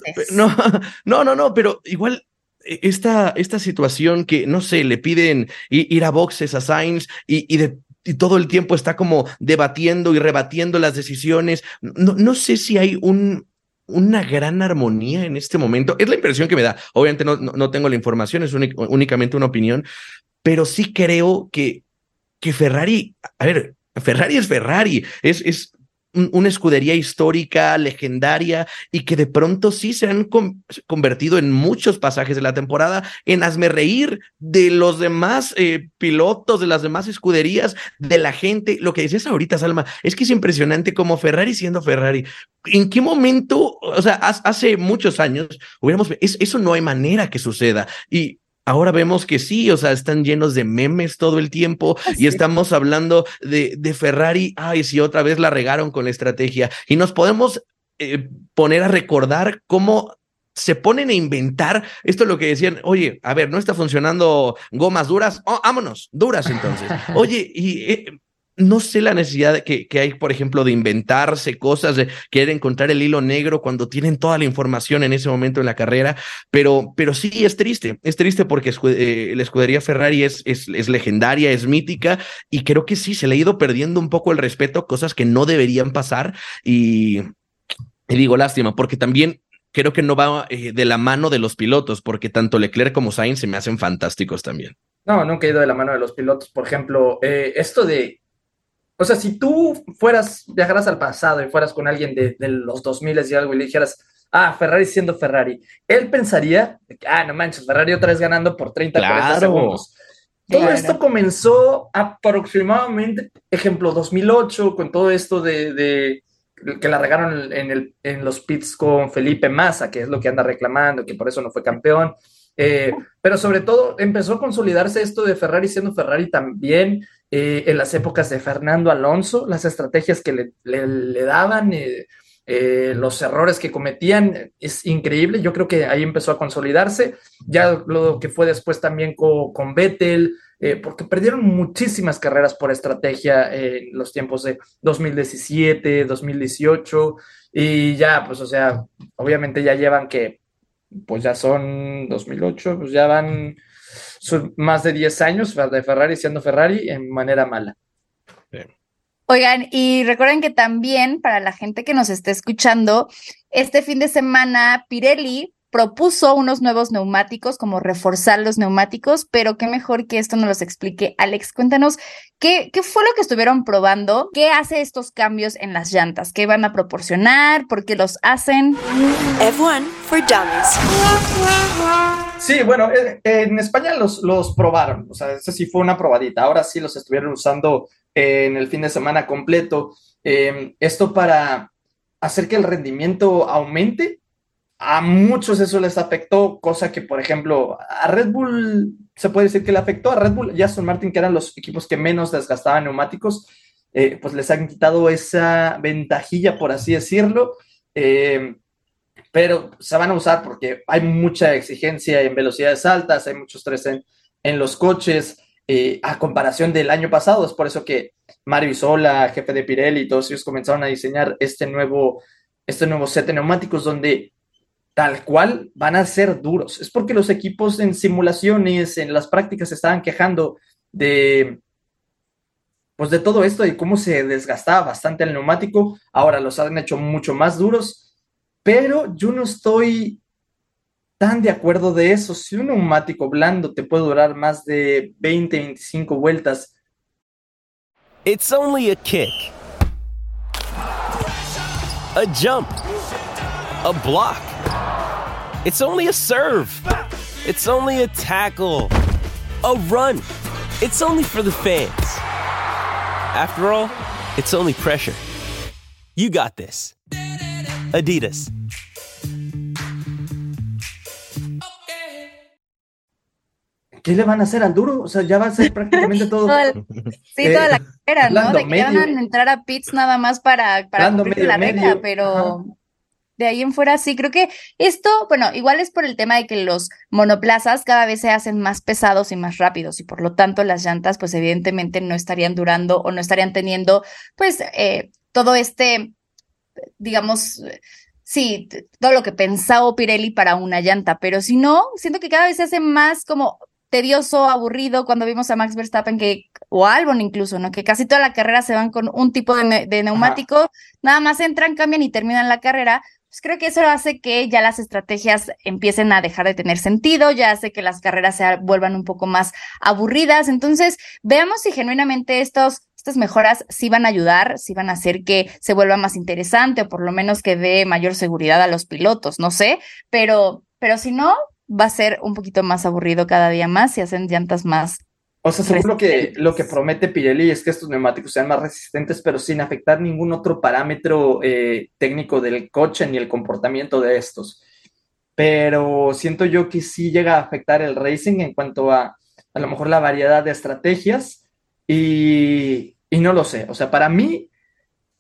no, no, no, pero igual e, esta, esta situación que, no sé, le piden ir, a boxes a Sainz y, y de y todo el tiempo está como debatiendo y rebatiendo las decisiones. No, no sé si hay un, una gran armonía en este momento. Es la impresión que me da. Obviamente no, no, tengo la información, es únicamente una opinión, pero sí creo que, que Ferrari, a ver, Ferrari es Ferrari, es, es una escudería histórica, legendaria, y que de pronto sí se han convertido en muchos pasajes de la temporada en hazme reír de los demás eh, pilotos, de las demás escuderías, de la gente. Lo que decías ahorita, Salma, es que es impresionante como Ferrari siendo Ferrari. ¿En qué momento, o sea, hace muchos años, hubiéramos, eso no hay manera que suceda. Y Ahora vemos que sí, o sea, están llenos de memes todo el tiempo ah, y estamos hablando de, de Ferrari, ay, si otra vez la regaron con la estrategia y nos podemos eh, poner a recordar cómo se ponen a inventar esto es lo que decían, oye, a ver, no está funcionando gomas duras, oh, vámonos, duras entonces. Oye, y eh, no sé la necesidad que, que, hay, por ejemplo, de inventarse cosas, de querer encontrar el hilo negro cuando tienen toda la información en ese momento en la carrera, pero, pero sí es triste, es triste porque eh, la escudería Ferrari es, es, es, legendaria, es mítica y creo que sí, se le ha ido perdiendo un poco el respeto, cosas que no deberían pasar y, digo lástima, porque también creo que no va eh, de la mano de los pilotos, porque tanto Leclerc como Sainz se me hacen fantásticos también. No, nunca he ido de la mano de los pilotos. Por ejemplo, eh, esto de o sea, si tú fueras, viajaras al pasado y fueras con alguien de, de los 2000 y algo y le dijeras, ah, Ferrari siendo Ferrari, él pensaría, ah, no manches, Ferrari otra vez ganando por 30, Claro. 40 segundos. Todo Claro. esto comenzó aproximadamente, ejemplo, 2008, con todo esto de, de que la regaron en, el, en los pits con Felipe Massa, que es lo que anda reclamando, que por eso no fue campeón. Eh, pero sobre todo empezó a consolidarse esto de Ferrari siendo Ferrari también eh, en las épocas de Fernando Alonso, las estrategias que le, daban, eh, eh, los errores que cometían, es increíble. Yo creo que ahí empezó a consolidarse. Ya lo que fue después también con, con Vettel, porque perdieron muchísimas carreras por estrategia en los tiempos de 2017, 2018, y ya, pues, o sea, obviamente ya llevan que, pues ya son 2008, pues ya van son más de 10 años de Ferrari siendo Ferrari en manera mala. Oigan, y recuerden que también para la gente que nos esté escuchando, este fin de semana Pirelli propuso unos nuevos neumáticos, como reforzar los neumáticos, pero qué mejor que esto nos los explique Alex. Cuéntanos, ¿qué, qué fue lo que estuvieron probando? ¿Qué hace estos cambios en las llantas? ¿Qué van a proporcionar? ¿Por qué los hacen? F1 for Dummies. Sí, bueno, eh, en España los, los probaron, o sea, eso sí fue una probadita. Ahora sí los estuvieron usando eh, en el fin de semana completo. Eh, esto para hacer que el rendimiento aumente. A muchos eso les afectó, cosa que, por ejemplo, a Red Bull se puede decir que le afectó. A Red Bull y Aston Martin, que eran los equipos que menos desgastaban neumáticos, eh, pues les han quitado esa ventajilla, por así decirlo. Eh, pero se van a usar porque hay mucha exigencia en velocidades altas, hay mucho estrés en, en los coches, eh, a comparación del año pasado. Es por eso que Mario Isola, jefe de Pirelli, y todos ellos comenzaron a diseñar este nuevo, este nuevo set de neumáticos donde tal cual van a ser duros. Es porque los equipos en simulaciones, en las prácticas, se estaban quejando de, pues de todo esto y cómo se desgastaba bastante el neumático. Ahora los han hecho mucho más duros, pero yo no estoy tan de acuerdo de eso. Si un neumático blando te puede durar más de 20, 25 vueltas, It's only a kick, a jump, a block. It's only a serve. It's only a tackle, a run. It's only for the fans. After all, it's only pressure. You got this. Adidas. ¿qué le van a hacer al duro? O sea, ya va a ser prácticamente todo. Toda la- sí, eh, toda la carrera, ¿no? blando De que ya van a entrar a pits nada más para, para Blando cumplir medio, la regla, medio. pero Ajá. De ahí en fuera sí, creo que esto, bueno, igual es por el tema de que los monoplazas cada vez se hacen más pesados y más rápidos y por lo tanto las llantas pues evidentemente no estarían durando o no estarían teniendo pues eh, todo este, digamos, eh, sí, todo lo que pensaba Pirelli para una llanta, pero si no, siento que cada vez se hace más como tedioso, aburrido, cuando vimos a Max Verstappen que, o a Albon incluso, ¿no? Que casi toda la carrera se van con un tipo de neumático, nada más entran, cambian y terminan la carrera. Pues creo que eso hace que ya las estrategias empiecen a dejar de tener sentido, ya hace que las carreras se vuelvan un poco más aburridas. Entonces, veamos si genuinamente estos, estas mejoras sí van a ayudar, sí van a hacer que se vuelva más interesante o por lo menos que dé mayor seguridad a los pilotos, no sé, pero, pero si no, va a ser un poquito más aburrido cada día más si hacen llantas más. O sea, según lo que, lo que promete Pirelli es que estos neumáticos sean más resistentes, pero sin afectar ningún otro parámetro eh, técnico del coche ni el comportamiento de estos. Pero siento yo que sí llega a afectar el racing en cuanto a a lo mejor la variedad de estrategias y, y no lo sé. O sea, para mí,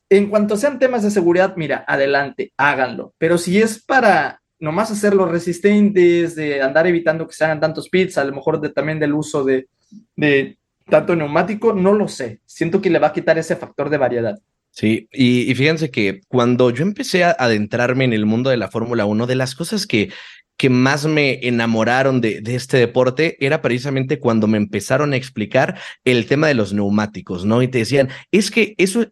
en cuanto sean temas de seguridad, mira, adelante, háganlo. Pero si es para nomás hacerlos resistentes, de andar evitando que se hagan tantos pits, a lo mejor de, también del uso de, de tanto neumático, no lo sé. Siento que le va a quitar ese factor de variedad. Sí, y, y fíjense que cuando yo empecé a adentrarme en el mundo de la Fórmula 1, de las cosas que, que más me enamoraron de, de este deporte era precisamente cuando me empezaron a explicar el tema de los neumáticos, ¿no? Y te decían, es que eso,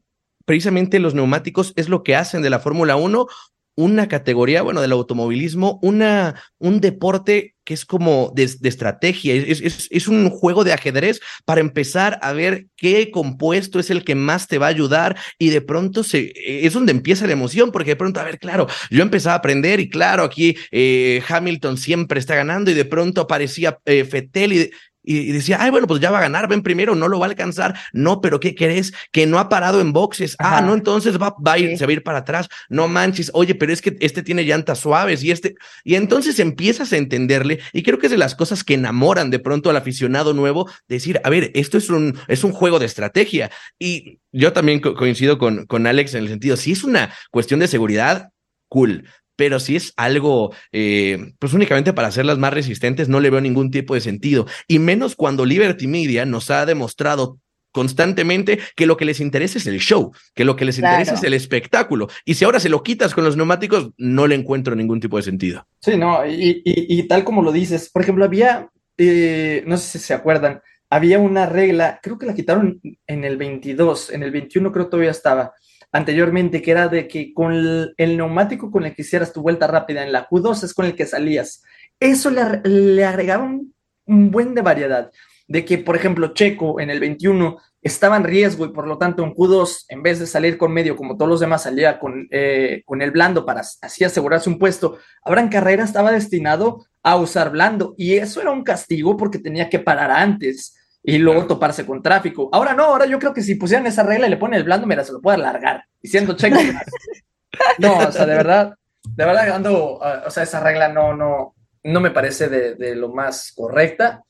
precisamente los neumáticos es lo que hacen de la Fórmula 1 una categoría, bueno, del automovilismo, una, un deporte que es como de, estrategia, es, es, es, un juego de ajedrez para empezar a ver qué compuesto es el que más te va a ayudar y de pronto se, es donde empieza la emoción, porque de pronto, a ver, claro, yo empezaba a aprender y claro, aquí eh, Hamilton siempre está ganando y de pronto aparecía eh, Fettel y, y, decía, ay, bueno, pues ya va a ganar, ven primero, no lo va a alcanzar. No, pero ¿qué querés? Que no ha parado en boxes. Ah, no, entonces va, va a ir, se va a ir para atrás. No manches, oye, pero es que este tiene llantas suaves y este. Y entonces empiezas a entenderle. Y creo que es de las cosas que enamoran de pronto al aficionado nuevo, decir, a ver, esto es un, es un juego de estrategia. Y yo también coincido con, con Alex en el sentido, si es una cuestión de seguridad, cool pero si es algo, eh, pues únicamente para hacerlas más resistentes, no le veo ningún tipo de sentido. Y menos cuando Liberty Media nos ha demostrado constantemente que lo que les interesa es el show, que lo que les interesa es el espectáculo. Y si ahora se lo quitas con los neumáticos, no le encuentro ningún tipo de sentido. Sí, no, y, tal como lo dices, por ejemplo, había, eh, no sé si se acuerdan, había una regla, creo que la quitaron en el 22, en el 21 creo que todavía estaba, anteriormente, que era de que con el, neumático con el que hicieras tu vuelta rápida en la Q2 es con el que salías. Eso le, le agregaba un, buen de variedad. De que, por ejemplo, Checo en el 21 estaba en riesgo y por lo tanto en Q2, en vez de salir con medio como todos los demás, salía con, eh, con el blando para así asegurarse un puesto. En carrera estaba destinado a usar blando y eso era un castigo porque tenía que parar antes y luego toparse con tráfico. Ahora no, ahora yo creo que si pusieran esa regla y le ponen el blando, mira, se lo puede alargar. Y siendo checo. no, o sea, de verdad, de verdad ando, o sea, esa regla no, no, no me parece de, lo más correcta.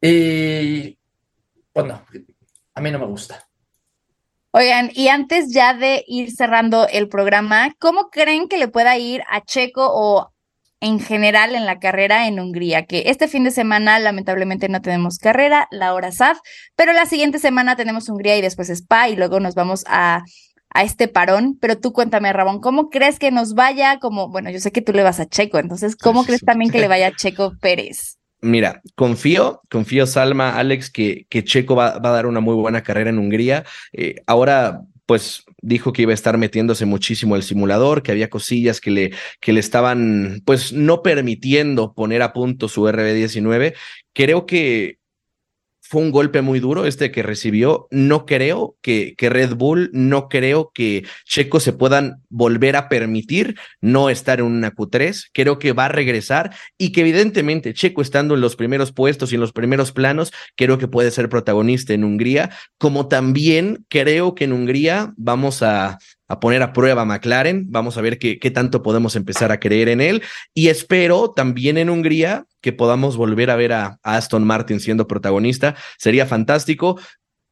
Y pues no, a mí no me gusta. Oigan, y antes ya de ir cerrando el programa, ¿cómo creen que le pueda ir a Checo o en general en la carrera en Hungría, que este fin de semana lamentablemente no tenemos carrera, la hora SAF, pero la siguiente semana tenemos Hungría y después Spa y luego nos vamos a, a este parón. Pero tú cuéntame, Rabón, ¿cómo crees que nos vaya? Como, bueno, yo sé que tú le vas a Checo, entonces, ¿cómo crees también que le vaya a Checo Pérez? Mira, confío, confío, Salma, Alex, que, que Checo va, va, a dar una muy buena carrera en Hungría. Eh, ahora pues dijo que iba a estar metiéndose muchísimo el simulador, que había cosillas que le, que le estaban, pues, no permitiendo poner a punto su RB19. Creo que fue un golpe muy duro este que recibió. No creo que, que, Red Bull, no creo que Checo se puedan volver a permitir no estar en una Q3. Creo que va a regresar y que evidentemente Checo estando en los primeros puestos y en los primeros planos, creo que puede ser protagonista en Hungría, como también creo que en Hungría vamos a, a poner a prueba a McLaren. Vamos a ver qué, qué tanto podemos empezar a creer en él. Y espero también en Hungría que podamos volver a ver a, Aston Martin siendo protagonista. Sería fantástico.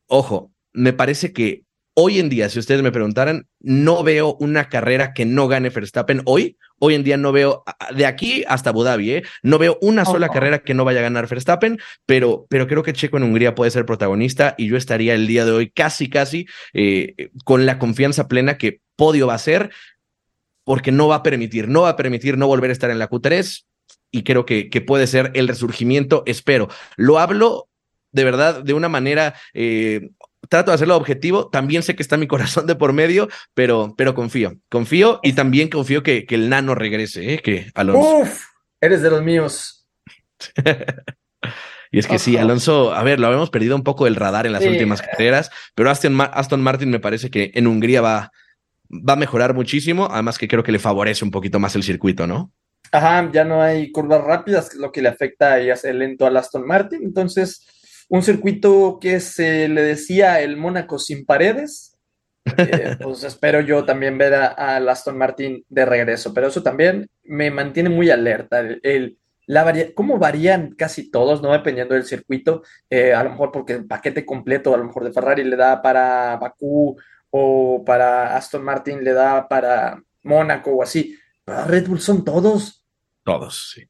Ojo, me parece que hoy en día, si ustedes me preguntaran, no veo una carrera que no gane Verstappen hoy. Hoy en día no veo, de aquí hasta Abu Dhabi, ¿eh? no veo una sola carrera que no vaya a ganar Verstappen, pero, pero creo que Checo en Hungría puede ser protagonista y yo estaría el día de hoy casi, casi eh, con la confianza plena que podio va a ser, porque no va a permitir, no va a permitir no volver a estar en la Q3 y creo que, que puede ser el resurgimiento, espero. Lo hablo de verdad de una manera eh, trato de hacerlo objetivo. También sé que está mi corazón de por medio, pero, pero confío, confío y también confío que, que el nano regrese, ¿eh? que Alonso. Uf, eres de los míos. y es que sí, Alonso, a ver, lo habíamos perdido un poco del radar en las últimas carreras, pero Aston, Aston Martin me parece que en Hungría va, va a mejorar muchísimo, además que creo que le favorece un poquito más el circuito, ¿no? Ajá, ya no hay curvas rápidas, que es lo que le afecta y hace lento al Aston Martin, entonces un circuito que se le decía el Mónaco sin paredes. Eh, pues espero yo también ver a, Aston Martin de regreso, pero eso también me mantiene muy alerta. El, la cómo varían casi todos, ¿no? Dependiendo del circuito, eh, a lo mejor porque el paquete completo, a lo mejor de Ferrari le da para Bakú o para Aston Martin le da para Mónaco o así. Pero Red Bull son todos. Todos, sí.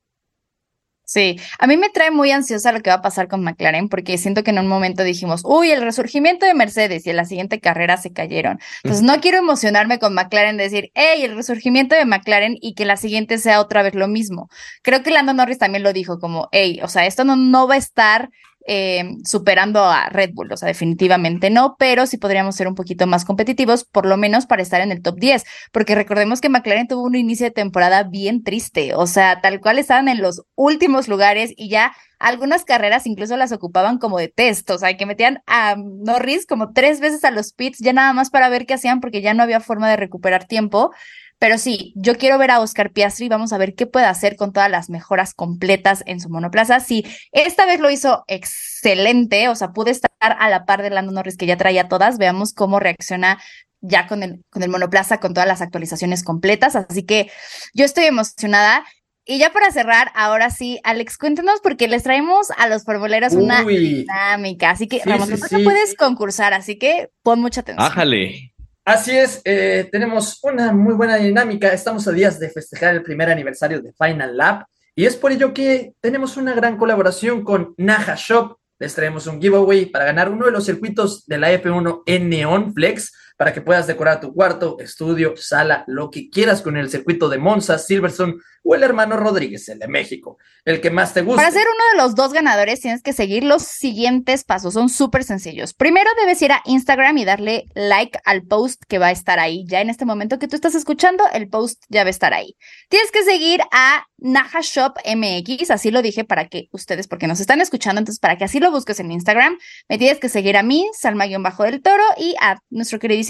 Sí, a mí me trae muy ansiosa lo que va a pasar con McLaren porque siento que en un momento dijimos, uy, el resurgimiento de Mercedes y en la siguiente carrera se cayeron. Entonces no quiero emocionarme con McLaren, decir, hey, el resurgimiento de McLaren y que la siguiente sea otra vez lo mismo. Creo que Lando Norris también lo dijo como, hey, o sea, esto no, no va a estar eh, superando a Red Bull, o sea, definitivamente no, pero sí podríamos ser un poquito más competitivos, por lo menos para estar en el top 10, porque recordemos que McLaren tuvo un inicio de temporada bien triste, o sea, tal cual estaban en los últimos lugares y ya algunas carreras incluso las ocupaban como de test, o sea, que metían a Norris como tres veces a los pits, ya nada más para ver qué hacían, porque ya no había forma de recuperar tiempo. Pero sí, yo quiero ver a Oscar Piastri, vamos a ver qué puede hacer con todas las mejoras completas en su monoplaza. Sí, esta vez lo hizo excelente, o sea, pude estar a la par de Lando Norris que ya traía todas, veamos cómo reacciona ya con el, con el monoplaza, con todas las actualizaciones completas. Así que yo estoy emocionada. Y ya para cerrar, ahora sí, Alex, cuéntanos porque les traemos a los formuleros una dinámica. Así que, Ramón, tú no puedes concursar, así que pon mucha atención. Ájale. Así es, eh, tenemos una muy buena dinámica. Estamos a días de festejar el primer aniversario de Final Lap y es por ello que tenemos una gran colaboración con Naja Shop. Les traemos un giveaway para ganar uno de los circuitos de la F1 en Neon Flex para que puedas decorar tu cuarto, estudio, sala, lo que quieras con el circuito de Monza, Silverstone o el hermano Rodríguez, el de México, el que más te guste. Para ser uno de los dos ganadores tienes que seguir los siguientes pasos, son súper sencillos. Primero debes ir a Instagram y darle like al post que va a estar ahí. Ya en este momento que tú estás escuchando, el post ya va a estar ahí. Tienes que seguir a Naja Shop MX, así lo dije para que ustedes, porque nos están escuchando, entonces para que así lo busques en Instagram, me tienes que seguir a mí, Salma-Bajo del Toro, y a nuestro queridísimo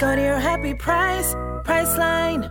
Go to your happy price, Priceline.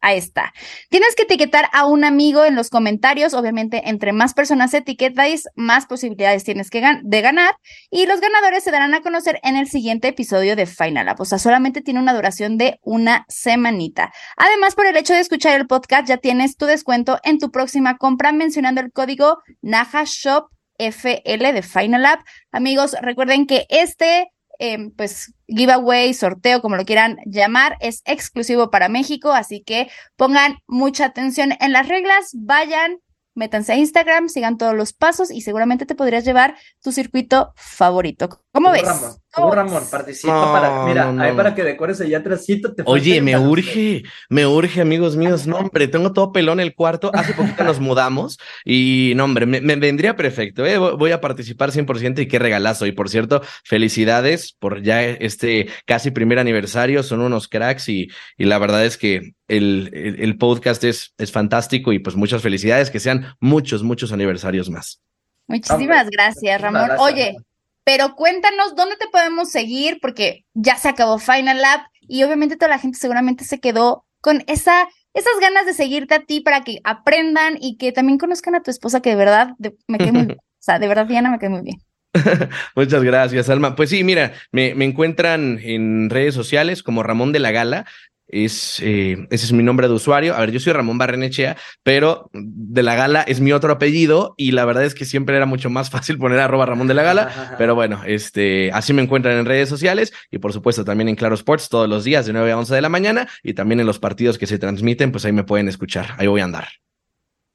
Ahí está. Tienes que etiquetar a un amigo en los comentarios. Obviamente, entre más personas etiquetáis, más posibilidades tienes que de ganar. Y los ganadores se darán a conocer en el siguiente episodio de Final Up. O sea, solamente tiene una duración de una semanita. Además, por el hecho de escuchar el podcast, ya tienes tu descuento en tu próxima compra mencionando el código NajaShopFL de Final Up. Amigos, recuerden que este Em, pues giveaway, sorteo, como lo quieran llamar, es exclusivo para México, así que pongan mucha atención en las reglas, vayan, métanse a Instagram, sigan todos los pasos y seguramente te podrías llevar tu circuito favorito. ¿Cómo ves? Ramón, Ramón, participa para, mira, ahí para que decores allá atrásito. Te Oye, me urge, me urge, amigos míos. No, hombre, tengo todo pelón el cuarto. Hace poquito nos mudamos y, no, hombre, me, vendría perfecto. ¿eh? Voy a participar 100% y qué regalazo. Y por cierto, felicidades por ya este casi primer aniversario. Son unos cracks y, y la verdad es que el, el, podcast es, es fantástico y pues muchas felicidades. Que sean muchos, muchos aniversarios más. Muchísimas gracias, Ramón. Oye, pero cuéntanos dónde te podemos seguir, porque ya se acabó Final Lab y obviamente toda la gente seguramente se quedó con esa, esas ganas de seguirte a ti para que aprendan y que también conozcan a tu esposa, que de verdad me quedé muy bien. O sea, de verdad, Diana, me muy bien. Muchas gracias, Alma. Pues sí, mira, me, me, encuentran en redes sociales como Ramón de la Gala es, eh, ese es mi nombre de usuario. A ver, yo soy Ramón Barrenechea, pero de la Gala es mi otro apellido y la verdad es que siempre era mucho más fácil poner arroba Ramón de la Gala, pero bueno, este, así me encuentran en redes sociales y por supuesto también en Claro Sports todos los días de 9 a 11 de la mañana y también en los partidos que se transmiten, pues ahí me pueden escuchar, ahí voy a andar.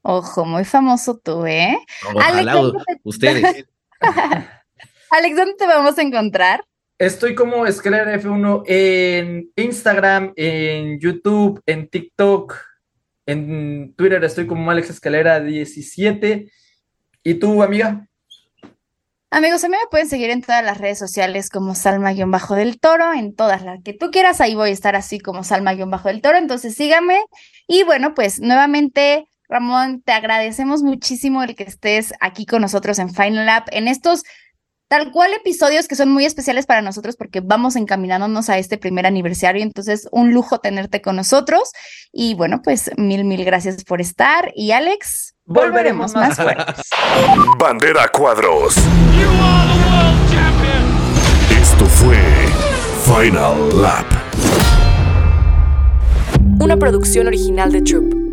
Ojo, muy famoso tú, ¿eh? Ojalá ustedes. Alex, ¿dónde te vamos a encontrar? Estoy como Escalera F1 en Instagram, en YouTube, en TikTok, en Twitter estoy como Alex Escalera 17. ¿Y tú, amiga? Amigos, a mí me pueden seguir en todas las redes sociales como Salma-Bajo del Toro, en todas las que tú quieras, ahí voy a estar así como Salma-Bajo del Toro, entonces síganme. Y bueno, pues nuevamente, Ramón, te agradecemos muchísimo el que estés aquí con nosotros en Final Lab en estos tal cual episodios que son muy especiales para nosotros porque vamos encaminándonos a este primer aniversario, entonces un lujo tenerte con nosotros y bueno, pues mil, mil gracias por estar y Alex, volveremos, más fuertes. Bandera Cuadros. Esto fue Final Lap. Una producción original de Troop.